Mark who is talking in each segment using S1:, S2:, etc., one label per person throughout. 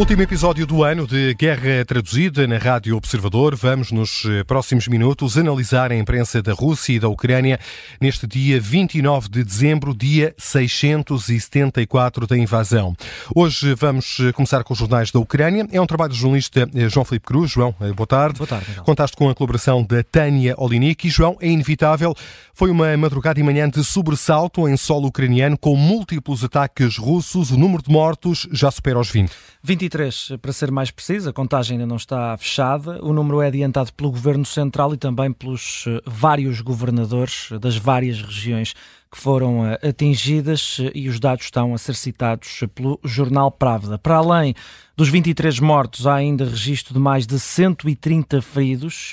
S1: Último episódio do ano de Guerra Traduzida na Rádio Observador. Vamos, nos eh, próximos minutos, analisar a imprensa da Rússia e da Ucrânia neste dia 29 de dezembro, dia 674 da invasão. Hoje vamos eh, começar com os jornais da Ucrânia. É um trabalho do jornalista eh, João Felipe Cruz. João, boa tarde.
S2: Boa tarde. João.
S1: Contaste com a colaboração da Tânia Olinik. E, João, é inevitável. Foi uma madrugada e manhã de sobressalto em solo ucraniano com múltiplos ataques russos. O número de mortos já supera os 20.
S2: 23, para ser mais preciso, a contagem ainda não está fechada. O número é adiantado pelo Governo Central e também pelos eh, vários governadores das várias regiões que foram eh, atingidas eh, e os dados estão a ser citados pelo jornal Pravda. Para além dos 23 mortos, há ainda registro de mais de 130 feridos.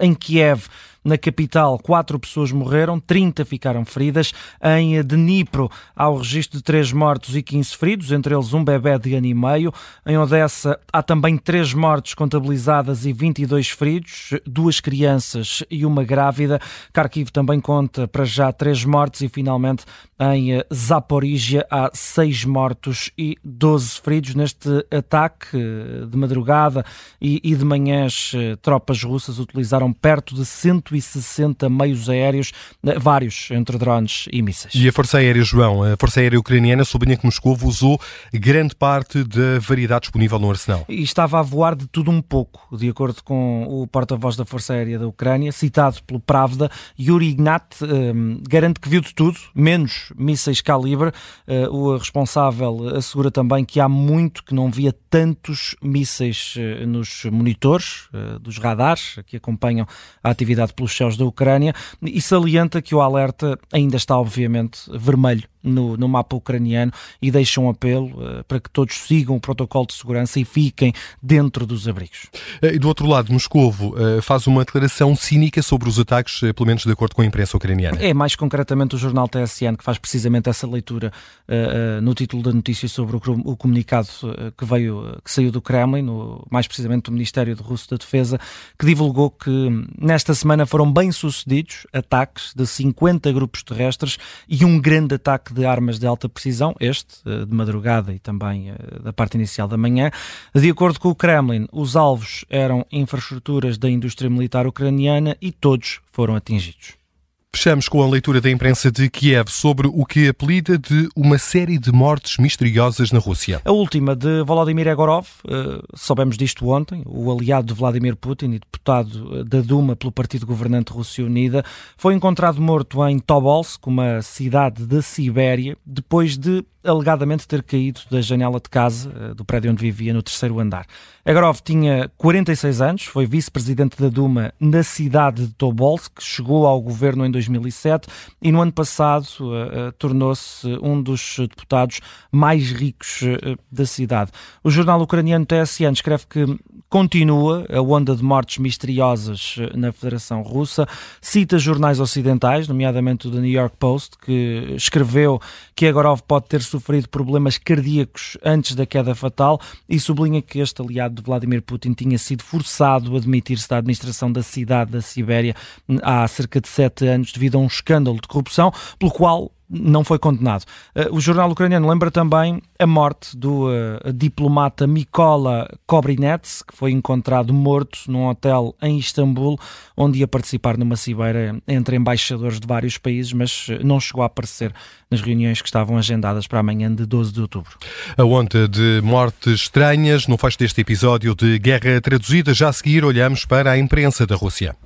S2: Em Kiev, na capital, quatro pessoas morreram, 30 ficaram feridas. Em Dnipro, há o registro de três mortos e 15 feridos, entre eles um bebê de ano e meio. Em Odessa, há também três mortes contabilizadas e 22 feridos, duas crianças e uma grávida. Kharkiv também conta para já três mortes e, finalmente, em Zaporizhia, há seis mortos e 12 feridos neste ataque de madrugada e, de manhãs. Tropas russas utilizaram perto de 100 160 meios aéreos, eh, vários entre drones e mísseis.
S1: E a Força Aérea, João, a Força Aérea Ucraniana sublinha que Moscou usou grande parte da variedade disponível no arsenal.
S2: E estava a voar de tudo um pouco, de acordo com o porta-voz da Força Aérea da Ucrânia, citado pelo Pravda, Yuri Ignat um, garante que viu de tudo, menos mísseis calibre. Uh, o responsável assegura também que há muito que não via tantos mísseis uh, nos monitores uh, dos radares que acompanham a atividade pelos céus da Ucrânia e salienta que o alerta ainda está, obviamente, vermelho no, no mapa ucraniano e deixa um apelo uh, para que todos sigam o protocolo de segurança e fiquem dentro dos abrigos.
S1: Eh, e do outro lado, Moscovo uh, faz uma declaração cínica sobre os ataques, uh, pelo menos de acordo com a imprensa ucraniana.
S2: É mais concretamente o jornal TSN que faz precisamente essa leitura no título da notícia sobre o, o comunicado que veio, que saiu do Kremlin, no, mais precisamente do Ministério de Russo da Defesa, que divulgou que nesta semana foram bem sucedidos ataques de 50 grupos terrestres e um grande ataque de armas de alta precisão, este eh, de madrugada e também eh, da parte inicial da manhã. De acordo com o Kremlin, os alvos eram infraestruturas da indústria militar ucraniana e todos foram atingidos.
S1: Fechamos com a leitura da imprensa de Kiev sobre o que apelida de uma série de mortes misteriosas na Rússia.
S2: A última de Volodymyr Egorov, uh, soubemos disto ontem, o aliado de Vladimir Putin e deputado eh, da Duma pelo Partido Governante Rússia Unida, foi encontrado morto em Tobolsk, uma cidade da Sibéria, depois de alegadamente ter caído da janela de casa eh, do prédio onde vivia no terceiro andar. Egorov tinha 46 anos, foi vice-presidente da Duma na cidade de Tobolsk, chegou ao governo em 2007 e no ano passado uh, tornou-se um dos deputados mais ricos uh, da cidade. O jornal ucraniano TSN escreve que continua a onda de mortes misteriosas na Federação Russa, cita jornais ocidentais, nomeadamente o The New York Post, que escreveu que Egorov pode ter sofrido problemas cardíacos antes da queda fatal e sublinha que este aliado de Vladimir Putin tinha sido forçado a admitir-se da administração da cidade da Sibéria há cerca de sete anos devido a um escândalo de corrupção, pelo qual não foi condenado. Eh, o jornal ucraniano lembra também a morte do uh, diplomata Mikola Kobrinets, que foi encontrado morto num hotel em Istambul, onde ia participar numa cibeira entre embaixadores de vários países, mas eh, não chegou a aparecer nas reuniões que estavam agendadas para amanhã de 12 de outubro.
S1: A onda de mortes estranhas no fecho deste episódio de Guerra Traduzida. Já a seguir olhamos para a imprensa da Rússia.